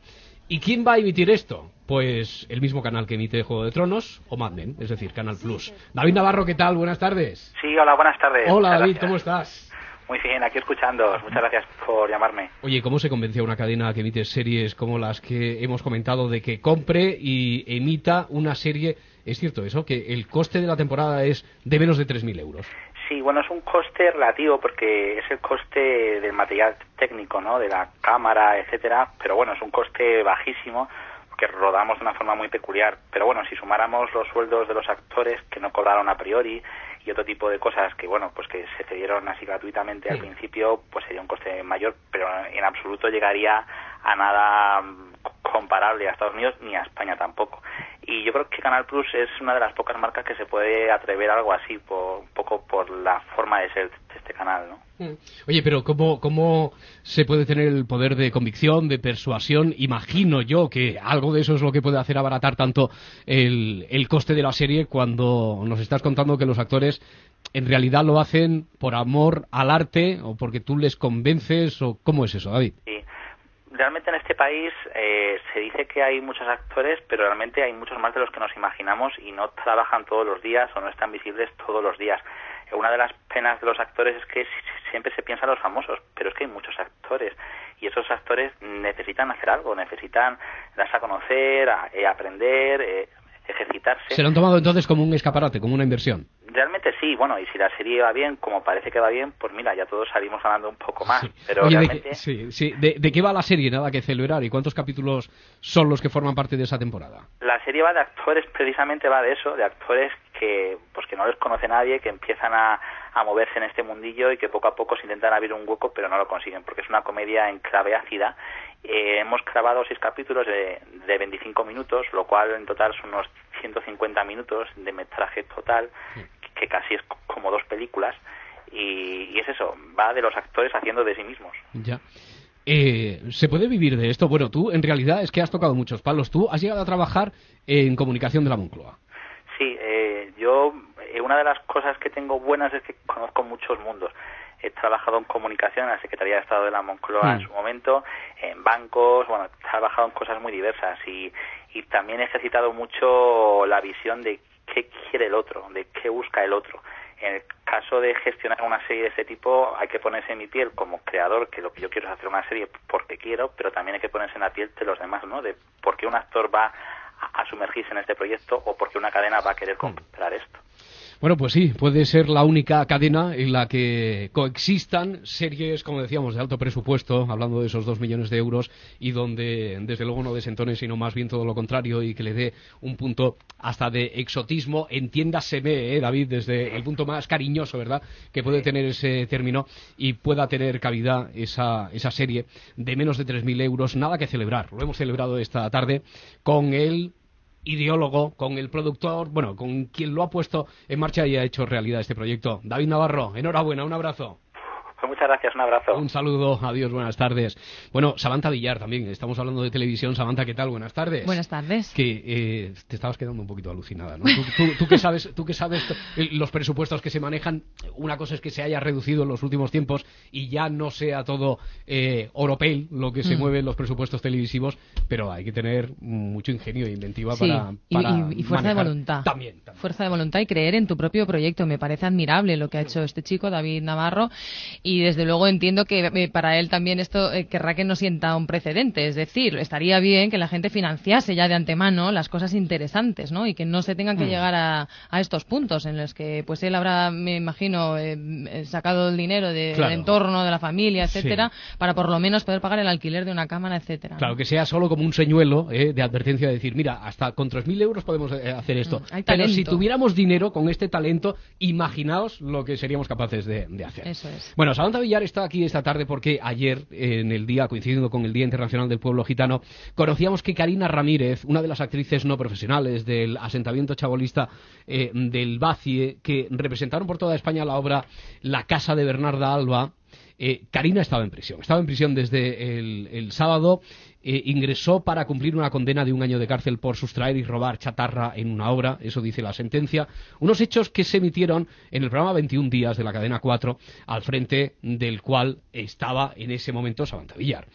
¿Y quién va a emitir esto? Pues el mismo canal que emite Juego de Tronos o Mad Men, es decir, Canal Plus. David Navarro, ¿qué tal? Buenas tardes. Sí, hola, buenas tardes. Hola David, gracias. ¿cómo estás? Muy bien, aquí escuchando. Muchas gracias por llamarme. Oye, ¿cómo se convence a una cadena que emite series como las que hemos comentado de que compre y emita una serie? ¿Es cierto eso? Que el coste de la temporada es de menos de 3.000 euros. Sí, bueno, es un coste relativo porque es el coste del material técnico, ¿no? De la cámara, etcétera. Pero bueno, es un coste bajísimo porque rodamos de una forma muy peculiar. Pero bueno, si sumáramos los sueldos de los actores que no cobraron a priori y otro tipo de cosas que bueno, pues que se cedieron así gratuitamente al principio, pues sería un coste mayor, pero en absoluto llegaría a nada comparable a Estados Unidos ni a España tampoco. Y yo creo que Canal Plus es una de las pocas marcas que se puede atrever a algo así, por, un poco por la forma de ser de este canal, ¿no? Oye, pero ¿cómo, ¿cómo se puede tener el poder de convicción, de persuasión? Imagino yo que algo de eso es lo que puede hacer abaratar tanto el, el coste de la serie cuando nos estás contando que los actores en realidad lo hacen por amor al arte o porque tú les convences o cómo es eso, David. Sí. Realmente en este país eh, se dice que hay muchos actores, pero realmente hay muchos más de los que nos imaginamos y no trabajan todos los días o no están visibles todos los días. Eh, Una de las penas de los actores es que si- siempre se piensa en los famosos, pero es que hay muchos actores y esos actores necesitan hacer algo, necesitan darse a conocer, a- eh, aprender, eh, ejercitarse. Se lo han tomado entonces como un escaparate, como una inversión. Realmente sí, bueno, y si la serie va bien, como parece que va bien, pues mira, ya todos salimos ganando un poco más. Pero Oye, ¿de realmente sí, sí. ¿De, de qué va la serie? Nada que celebrar. ¿Y cuántos capítulos son los que forman parte de esa temporada? la serie va de actores, precisamente va de eso, de actores que pues que no les conoce nadie, que empiezan a, a moverse en este mundillo y que poco a poco se intentan abrir un hueco, pero no lo consiguen, porque es una comedia en clave ácida. Eh, hemos grabado seis capítulos de, de 25 minutos, lo cual en total son unos 150 minutos de metraje total, que casi es co- como dos películas. Y, y es eso, va de los actores haciendo de sí mismos. Ya. Eh, ¿Se puede vivir de esto? Bueno, tú en realidad es que has tocado muchos palos. Tú has llegado a trabajar en comunicación de la Moncloa. Sí, eh, yo, eh, una de las cosas que tengo buenas es que conozco muchos mundos. He trabajado en comunicación en la Secretaría de Estado de la Moncloa en Mm. su momento, en bancos, bueno, he trabajado en cosas muy diversas y, y también he ejercitado mucho la visión de qué quiere el otro, de qué busca el otro. En el caso de gestionar una serie de este tipo, hay que ponerse en mi piel como creador, que lo que yo quiero es hacer una serie porque quiero, pero también hay que ponerse en la piel de los demás, ¿no? De por qué un actor va a, a sumergirse en este proyecto o por qué una cadena va a querer comprar esto. Bueno, pues sí, puede ser la única cadena en la que coexistan series, como decíamos, de alto presupuesto, hablando de esos dos millones de euros, y donde desde luego no desentone, sino más bien todo lo contrario, y que le dé un punto hasta de exotismo, entiéndaseme, eh, David, desde el punto más cariñoso, ¿verdad?, que puede tener ese término, y pueda tener cabida esa, esa serie de menos de 3.000 euros. Nada que celebrar, lo hemos celebrado esta tarde con el ideólogo, con el productor, bueno, con quien lo ha puesto en marcha y ha hecho realidad este proyecto. David Navarro, enhorabuena, un abrazo. Pues muchas gracias, un abrazo. Un saludo, adiós, buenas tardes. Bueno, Samantha Villar también, estamos hablando de televisión. Samantha, ¿qué tal? Buenas tardes. Buenas tardes. Que eh, te estabas quedando un poquito alucinada, ¿no? Tú, tú- tú que sabes, tú que sabes los presupuestos que se manejan, una cosa es que se haya reducido en los últimos tiempos y ya no sea todo eh, oropel lo que se Mm. mueve en los presupuestos televisivos, pero hay que tener mucho ingenio e inventiva Sí, para, y- para y, y fuerza de voluntad. También, Fuerza de voluntad y creer en tu propio proyecto. Me parece admirable lo que ha hecho este chico, David Navarro, y desde luego entiendo que eh, para él también esto eh, querrá que no sienta un precedente. Es decir, estaría bien que la gente financiase ya de antemano las cosas interesantes, ¿no? Y que no se tengan que Mm. llegar a, a estos puntos en los que, pues él habrá, me imagino, eh, eh, sacado el dinero de- Claro. del entorno, de la familia, etcétera, para por lo menos poder pagar el alquiler de una cámara, etcétera. ¿no? Claro, que sea solo como un señuelo eh, de advertencia de decir, mira, hasta con 3.000 euros podemos hacer esto. Mm, hay Pero si tuviéramos dinero con este talento, imaginaos lo que seríamos capaces de, de hacer. Eso es. Bueno, Samantha Villar está aquí esta tarde porque ayer, en el día, coincidiendo con el Día Internacional del Pueblo Gitano, conocíamos que Karina Ramírez, una de las actrices no profesionales del asentamiento chabolista eh, del Bacie, que representaron por toda España la obra La Casa de Bernarda Alba, eh, Karina estaba en prisión. Estaba en prisión desde el sábado. Eh, ingresó para cumplir una condena de un año de cárcel por sustraer y robar chatarra en una obra. Eso dice la sentencia. Unos hechos que se emitieron en el programa 21 días de la cadena 4, al frente del cual estaba en ese momento Samantha Villar.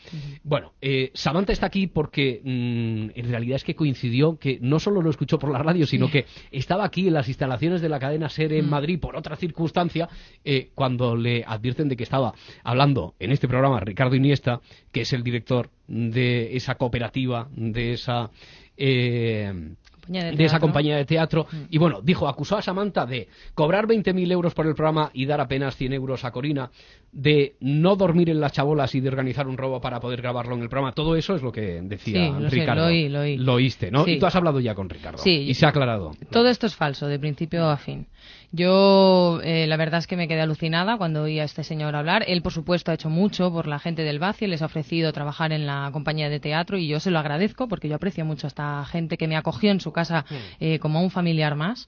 Bueno, eh, Samantha está aquí porque mm, en realidad es que coincidió que no solo lo escuchó por la radio, sino que estaba aquí en las instalaciones de la cadena SER en Mm. Madrid por otra circunstancia, eh, cuando le advierten de que estaba hablando en este programa Ricardo Iniesta, que es el director de esa cooperativa, de esa... eh, Compañía de de esa compañía de teatro y bueno, dijo, acusó a Samantha de cobrar 20.000 euros por el programa y dar apenas 100 euros a Corina, de no dormir en las chabolas y de organizar un robo para poder grabarlo en el programa. Todo eso es lo que decía Sí, lo sé, Ricardo. lo oí, lo oí. oíste, ¿no? Sí. Y tú has hablado ya con Ricardo. Sí. Y se ha aclarado. Todo esto es falso, de principio a fin. Yo, eh, la verdad es que me quedé alucinada cuando oí a este señor hablar. Él, por supuesto, ha hecho mucho por la gente del Baci, les ha ofrecido trabajar en la compañía de teatro y yo se lo agradezco porque yo aprecio mucho a esta gente que me acogió en su casa eh, como a un familiar más.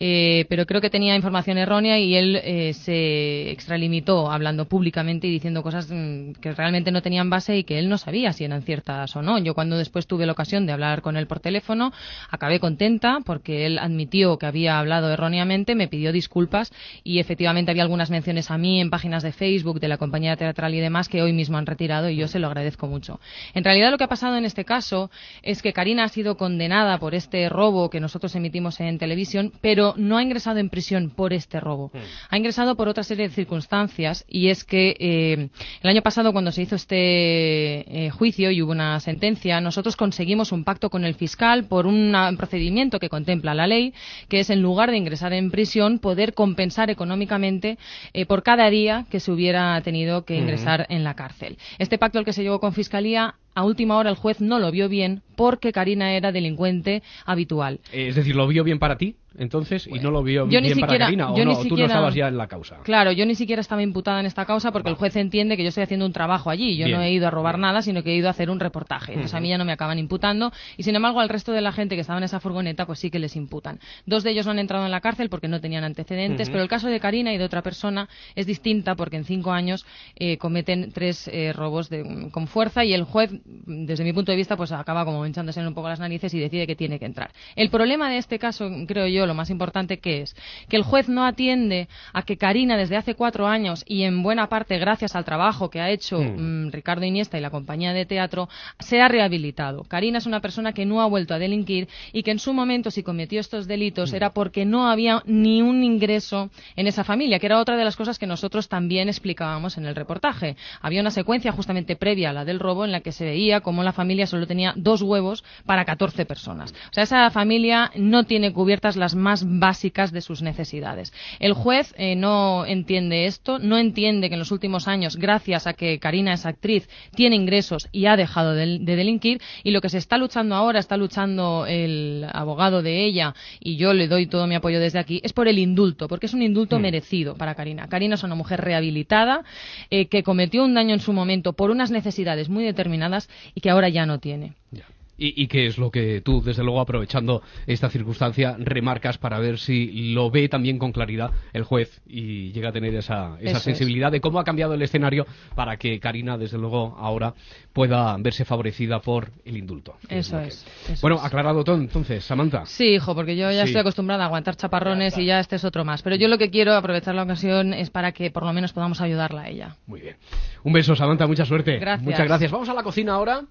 Eh, pero creo que tenía información errónea y él eh, se extralimitó hablando públicamente y diciendo cosas mm, que realmente no tenían base y que él no sabía si eran ciertas o no. Yo cuando después tuve la ocasión de hablar con él por teléfono, acabé contenta porque él admitió que había hablado erróneamente, me pidió disculpas y efectivamente había algunas menciones a mí en páginas de Facebook de la compañía teatral y demás que hoy mismo han retirado y yo se lo agradezco mucho. En realidad lo que ha pasado en este caso es que Karina ha sido condenada por este robo que nosotros emitimos en televisión, pero no ha ingresado en prisión por este robo. Hmm. Ha ingresado por otra serie de circunstancias y es que eh, el año pasado cuando se hizo este eh, juicio y hubo una sentencia, nosotros conseguimos un pacto con el fiscal por una- un procedimiento que contempla la ley, que es en lugar de ingresar en prisión, poder compensar económicamente eh, por cada día que se hubiera tenido que Ujú. ingresar en la cárcel. Este pacto al que se llegó con Fiscalía, a última hora el juez no lo vio bien porque Karina era delincuente habitual. Es decir, ¿lo vio bien para ti, entonces, y no lo vio yo ni bien para Karina? ¿O ni no? Tú no estabas ya en la causa. Claro, yo ni siquiera estaba imputada en esta causa porque el juez entiende que yo estoy haciendo un trabajo allí. Yo Bien, no he ido a robar nada, sino que he ido a hacer un reportaje. Entonces a mí ya no me acaban imputando y sin embargo al resto de la gente que estaba en esa furgoneta pues sí que les imputan. Dos de ellos no han entrado en la cárcel porque no tenían antecedentes, pero el caso de Karina y de otra persona es distinta porque en cinco años eh, cometen tres eh, robos de- con fuerza y el juez, desde mi punto de vista, pues acaba como hinchándose un poco las narices y decide que tiene que entrar. El problema de este caso, creo yo, lo más importante que es que el juez no atiende a que Karina desde hace cuatro años y en buena parte gracias al trabajo que ha hecho Mm. mm, Ricardo Iniesta y la compañía de teatro, se ha rehabilitado. Karina es una persona que no ha vuelto a delinquir y que en su momento si cometió estos delitos era porque no había ni un ingreso en esa familia, que era otra de las cosas que nosotros también explicábamos en el reportaje. Había una secuencia justamente previa a la del robo en la que se veía cómo la familia solo tenía dos huevos para 14 personas. O sea, esa familia no tiene cubiertas las más básicas de sus necesidades. El juez eh, no entiende esto, no entiende que en los últimos años, gracias a que Karina es actriz, tiene ingresos y ha dejado de, de delinquir y lo que se está luchando ahora, está luchando el abogado de ella y yo le doy todo mi apoyo desde aquí, es por el indulto, porque es un indulto Mm. merecido para Karina. Karina es una mujer rehabilitada eh, que cometió un daño en su momento por unas necesidades muy determinadas y que ahora ya no tiene. ¿Y, y qué es lo que tú, desde luego, aprovechando esta circunstancia, remarcas para ver si lo ve también con claridad el juez y llega a tener esa, esa Eso es. sensibilidad de cómo ha cambiado el escenario para que Karina, desde luego, ahora pueda verse favorecida por el indulto? Eso es, eso bueno, es. aclarado todo, entonces, Samantha. Sí, hijo, porque yo ya Sí. estoy acostumbrada a aguantar chaparrones y ya este es otro más. Pero yo lo que quiero aprovechar la ocasión es para que por lo menos podamos ayudarla a ella. Muy bien. Un beso, Samantha, mucha suerte. Gracias. Muchas gracias. Vamos a la cocina ahora.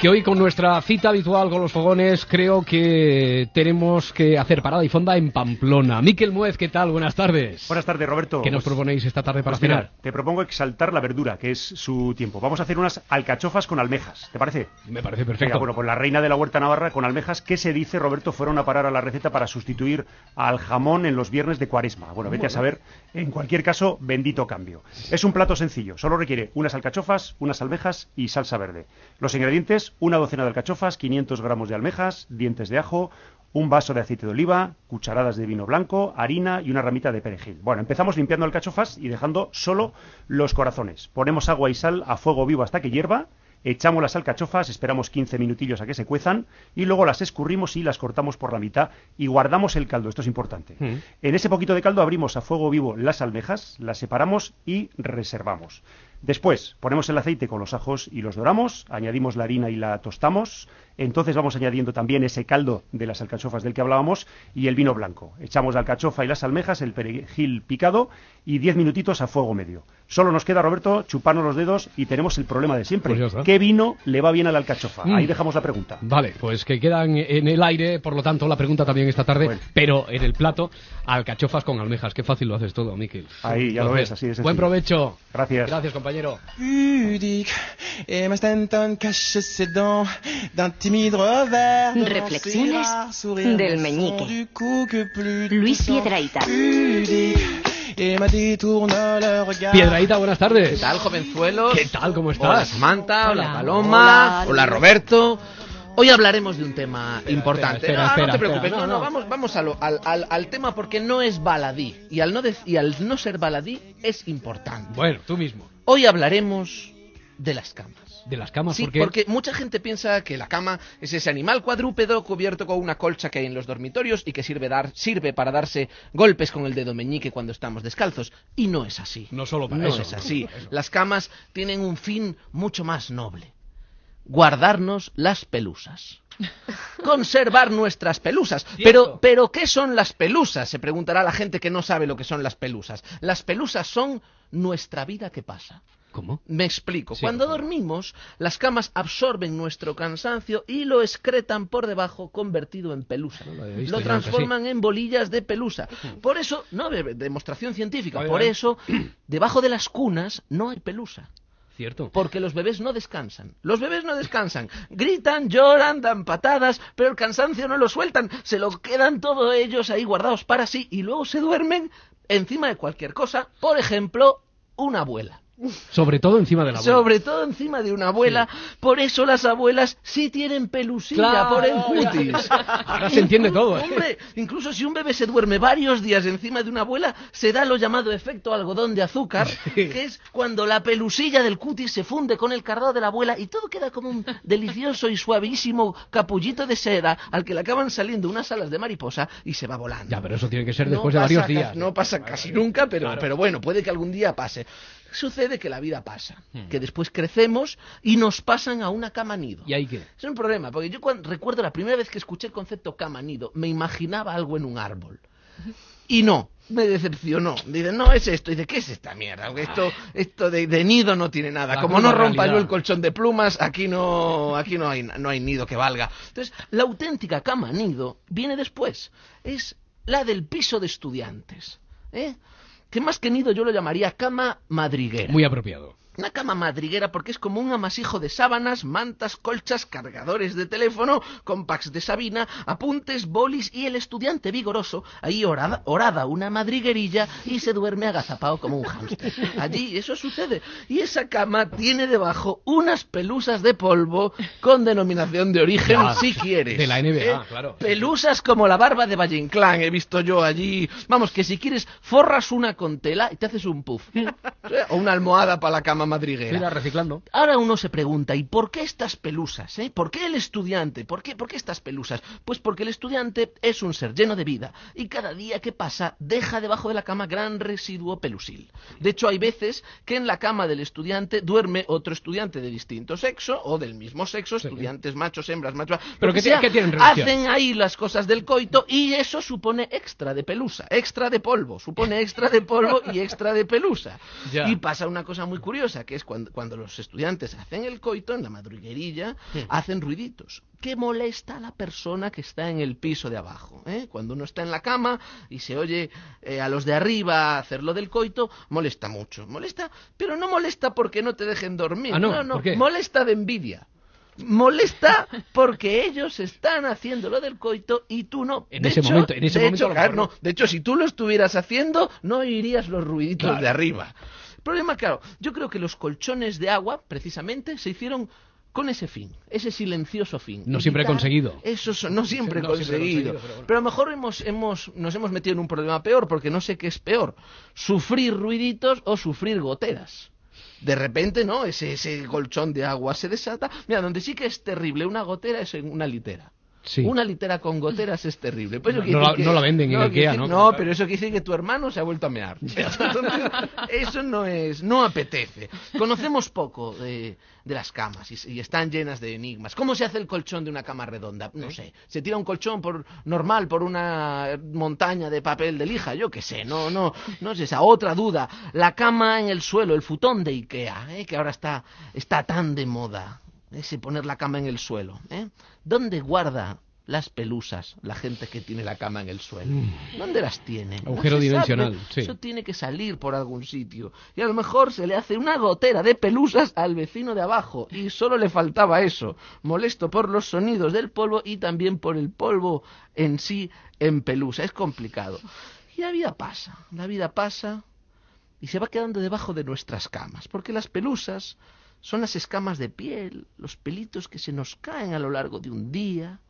Que hoy con nuestra cita habitual con los fogones creo que tenemos que hacer parada y fonda en Pamplona. Miquel Muez, ¿qué tal? Buenas tardes. Buenas tardes, Roberto. ¿Qué nos Pues- proponéis esta tarde para Pues mira, cenar? te propongo exaltar la verdura, que es su tiempo. Vamos a hacer unas alcachofas con almejas, ¿te parece? Me parece perfecto. Venga, bueno, pues la reina de la huerta navarra con almejas, ¿qué se dice, Roberto? Fueron a parar a la receta para sustituir al jamón en los viernes de cuaresma. Bueno, vete a saber. En cualquier caso, bendito cambio. Es un plato sencillo, solo requiere unas alcachofas, unas almejas y salsa verde. Los ingredientes, una docena de alcachofas, 500 gramos de almejas, dientes de ajo, un vaso de aceite de oliva, cucharadas de vino blanco, harina y una ramita de perejil. Bueno, empezamos limpiando alcachofas y dejando solo los corazones. Ponemos agua y sal a fuego vivo hasta que hierva. Echamos las alcachofas, esperamos 15 minutillos a que se cuezan y luego las escurrimos y las cortamos por la mitad y guardamos el caldo, esto es importante. Mm. En ese poquito de caldo abrimos a fuego vivo las almejas, las separamos y reservamos. Después ponemos el aceite con los ajos y los doramos, añadimos la harina y la tostamos, entonces vamos añadiendo también ese caldo de las alcachofas del que hablábamos y el vino blanco. Echamos la alcachofa y las almejas, el perejil picado y 10 minutitos a fuego medio. Solo nos queda, Roberto, chuparnos los dedos y tenemos el problema de siempre. Pues. ¿Qué vino le va bien a la alcachofa? Mm. Ahí dejamos la pregunta. Vale, pues que quedan en el aire, por lo tanto, la pregunta también esta tarde, pero en el plato, alcachofas con almejas. Qué fácil lo haces todo, Miquel. Ahí, ya lo ves, así sencillo. Buen provecho. Gracias. Gracias, compañero. Reflexiones del meñique. Luis regard Piedraíta, buenas tardes. ¿Qué tal, jovenzuelos? ¿Qué tal? ¿Cómo estás? Hola, Samantha. Hola, Hola. Paloma. Hola, Hola. Roberto. Hoy hablaremos de un tema importante. espera, no, espera, no te espera, preocupes. no, No, no, no. vamos, vamos a lo- al, al- al tema porque no es baladí. Y al no, dec- y al no ser baladí es importante. Bueno, tú mismo. Hoy hablaremos de las camas. De las camas, Sí, porque mucha gente piensa que la cama es ese animal cuadrúpedo cubierto con una colcha que hay en los dormitorios y que sirve, dar, sirve para darse golpes con el dedo meñique cuando estamos descalzos. Y no es así. No solo para no eso. es así. Las camas tienen un fin mucho más noble. Guardarnos las pelusas. Conservar nuestras pelusas. Pero, pero, ¿qué son las pelusas? Se preguntará la gente que no sabe lo que son las pelusas. Las pelusas son nuestra vida que pasa. ¿Cómo? Me explico. Sí, Cuando dormimos, las camas absorben nuestro cansancio y lo excretan por debajo convertido en pelusa. lo visto transforman en bolillas de pelusa. Por eso, no de- demostración científica, por eso, debajo de las cunas no hay pelusa. Cierto. Porque los bebés no descansan. Los bebés no descansan. Gritan, lloran, dan patadas, pero el cansancio no lo sueltan. Se lo quedan todos ellos ahí guardados para sí y luego se duermen encima de cualquier cosa. Por ejemplo, una abuela. Sobre todo encima de la abuela. Sobre todo encima de una abuela. Por eso las abuelas sí tienen pelusilla Claro, por el cutis. Ahora se entiende todo, ¿eh? Hombre, incluso si un bebé se duerme varios días encima de una abuela, se da lo llamado efecto algodón de azúcar, que es cuando la pelusilla del cutis se funde con el cardado de la abuela y todo queda como un delicioso y suavísimo capullito de seda al que le acaban saliendo unas alas de mariposa y se va volando. Ya, pero eso tiene que ser No después de pasa varios días. No pasa casi nunca, pero, Claro. pero bueno, puede que algún día pase. Sucede que la vida pasa, Hmm. que después crecemos y nos pasan a una cama nido. ¿Y ahí qué? Es un problema, porque yo cuando, recuerdo la primera vez que escuché el concepto cama nido, me imaginaba algo en un árbol. Y no, me decepcionó. Dice, no es esto. Dice, ¿qué es esta mierda? Esto, esto de, de nido no tiene nada. La Como no rompa yo el colchón de plumas, aquí no, aquí no hay, no hay nido que valga. Entonces, la auténtica cama nido viene después. Es la del piso de estudiantes. ¿eh? Que más que nido yo lo llamaría cama madriguera. Muy apropiado. Una cama madriguera porque es como un amasijo de sábanas, mantas, colchas, cargadores de teléfono, compacts de Sabina, apuntes, bolis y el estudiante vigoroso ahí orada, orada una madriguerilla y se duerme agazapado como un hámster. Allí eso sucede. Y esa cama tiene debajo unas pelusas de polvo con denominación de origen Ya, si quieres. de la NBA, ¿eh? claro. Pelusas como la barba de Valle Inclán, he visto yo allí. Vamos, que si quieres forras una con tela y te haces un puff. ¿eh? O una almohada para la cama madriguera. Mira, reciclando. Ahora uno se pregunta, ¿y por qué estas pelusas? eh? ¿Por qué el estudiante? ¿Por qué, ¿Por qué estas pelusas? Pues porque el estudiante es un ser lleno de vida y cada día que pasa deja debajo de la cama gran residuo pelusil. De hecho, hay veces que en la cama del estudiante duerme otro estudiante de distinto sexo o del mismo sexo, estudiantes machos, hembras, machos. Pero lo ¿qué que sea, qué tienen relación? Hacen ahí las cosas del coito y eso supone extra de pelusa, extra de polvo, supone extra de polvo y extra de pelusa. Ya. Y pasa una cosa muy curiosa, que es cuando, cuando los estudiantes hacen el coito en la madriguerilla, Sí. hacen ruiditos. que molesta a la persona que está en el piso de abajo? ¿eh? Cuando uno está en la cama y se oye eh, a los de arriba hacer lo del coito, molesta mucho. Molesta, pero no molesta porque no te dejen dormir. Ah, no, no, molesta de envidia. Molesta porque ellos están haciendo lo del coito y tú no. En De ese hecho- momento- en ese de momento hecho, claro, no. De hecho, si tú lo estuvieras haciendo, no oirías los ruiditos Claro. de arriba. El problema, claro, yo creo que los colchones de agua, precisamente, se hicieron con ese fin, ese silencioso fin. No siempre quitar conseguido. Eso so- no siempre No siempre conseguido. conseguido, pero bueno. Pero a lo mejor hemos, hemos, nos hemos metido en un problema peor, porque no sé qué es peor, sufrir ruiditos o sufrir goteras. De repente, ¿no? Ese, ese colchón de agua se desata. Mira, donde sí que es terrible una gotera es en una litera. Sí. Una litera con goteras es terrible. Pues No, la- decir no la venden en Ikea, decir- ¿no? No, pero eso quiere decir que tu hermano se ha vuelto a mear. Entonces, eso no es, no apetece. Conocemos poco de, de las camas y, y están llenas de enigmas. ¿Cómo se hace el colchón de una cama redonda? No sé. Se tira un colchón por normal por una montaña de papel de lija, yo qué sé. No, no, no es esa. Otra duda. La cama en el suelo, el futón de Ikea, ¿eh? que ahora está, está tan de moda. Ese poner la cama en el suelo. ¿eh? ¿Dónde guarda las pelusas la gente que tiene la cama en el suelo? ¿Dónde las tiene? No Agujero se dimensional, sí. Eso tiene que salir por algún sitio. Y a lo mejor se le hace una gotera de pelusas al vecino de abajo. Y solo le faltaba eso. Molesto por los sonidos del polvo y también por el polvo en sí en pelusa. Es complicado. Y la vida pasa. La vida pasa y se va quedando debajo de nuestras camas. Porque las pelusas son las escamas de piel, los pelitos que se nos caen a lo largo de un día.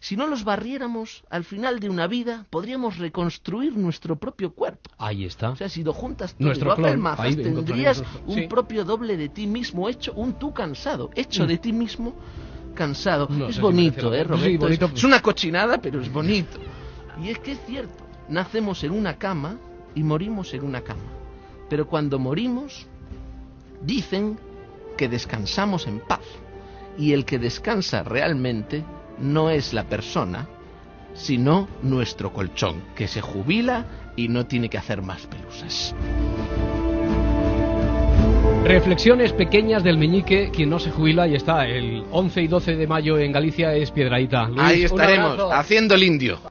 Si no los barriéramos, al final de una vida podríamos reconstruir nuestro propio cuerpo. Ahí está. O sea, si lo juntas todo Nuestro Ahí tendrías un sí. propio doble de ti mismo hecho, un tú cansado, hecho de ti mismo cansado. No es bonito, ¿eh. Roberto? Sí, bonito. Es, es una cochinada, pero es bonito. Y es que es cierto, nacemos en una cama y morimos en una cama. Pero cuando morimos, dicen que descansamos en paz. Y el que descansa realmente no es la persona, sino nuestro colchón, que se jubila y no tiene que hacer más pelusas. Reflexiones pequeñas del meñique, quien no se jubila y está el 11 y 12 de mayo en Galicia es Piedraíta. Luis, Ahí estaremos, haciendo el indio.